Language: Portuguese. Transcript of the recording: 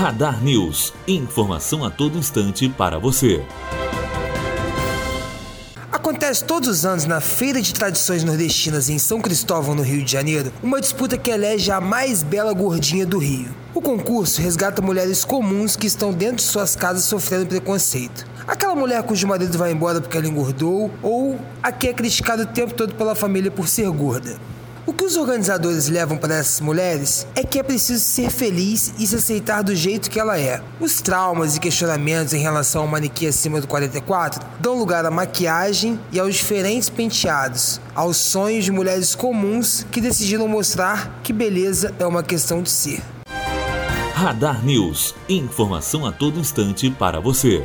Radar News. Informação a todo instante para você. Acontece todos os anos na Feira de Tradições Nordestinas em São Cristóvão, no Rio de Janeiro, uma disputa que elege a mais bela gordinha do Rio. O concurso resgata mulheres comuns que estão dentro de suas casas sofrendo preconceito. Aquela mulher cujo marido vai embora porque ela engordou, ou a que é criticada o tempo todo pela família por ser gorda. O que os organizadores levam para essas mulheres é que é preciso ser feliz e se aceitar do jeito que ela é. Os traumas e questionamentos em relação ao manequim acima do 44 dão lugar à maquiagem e aos diferentes penteados, aos sonhos de mulheres comuns que decidiram mostrar que beleza é uma questão de ser. Radar News. Informação a todo instante para você.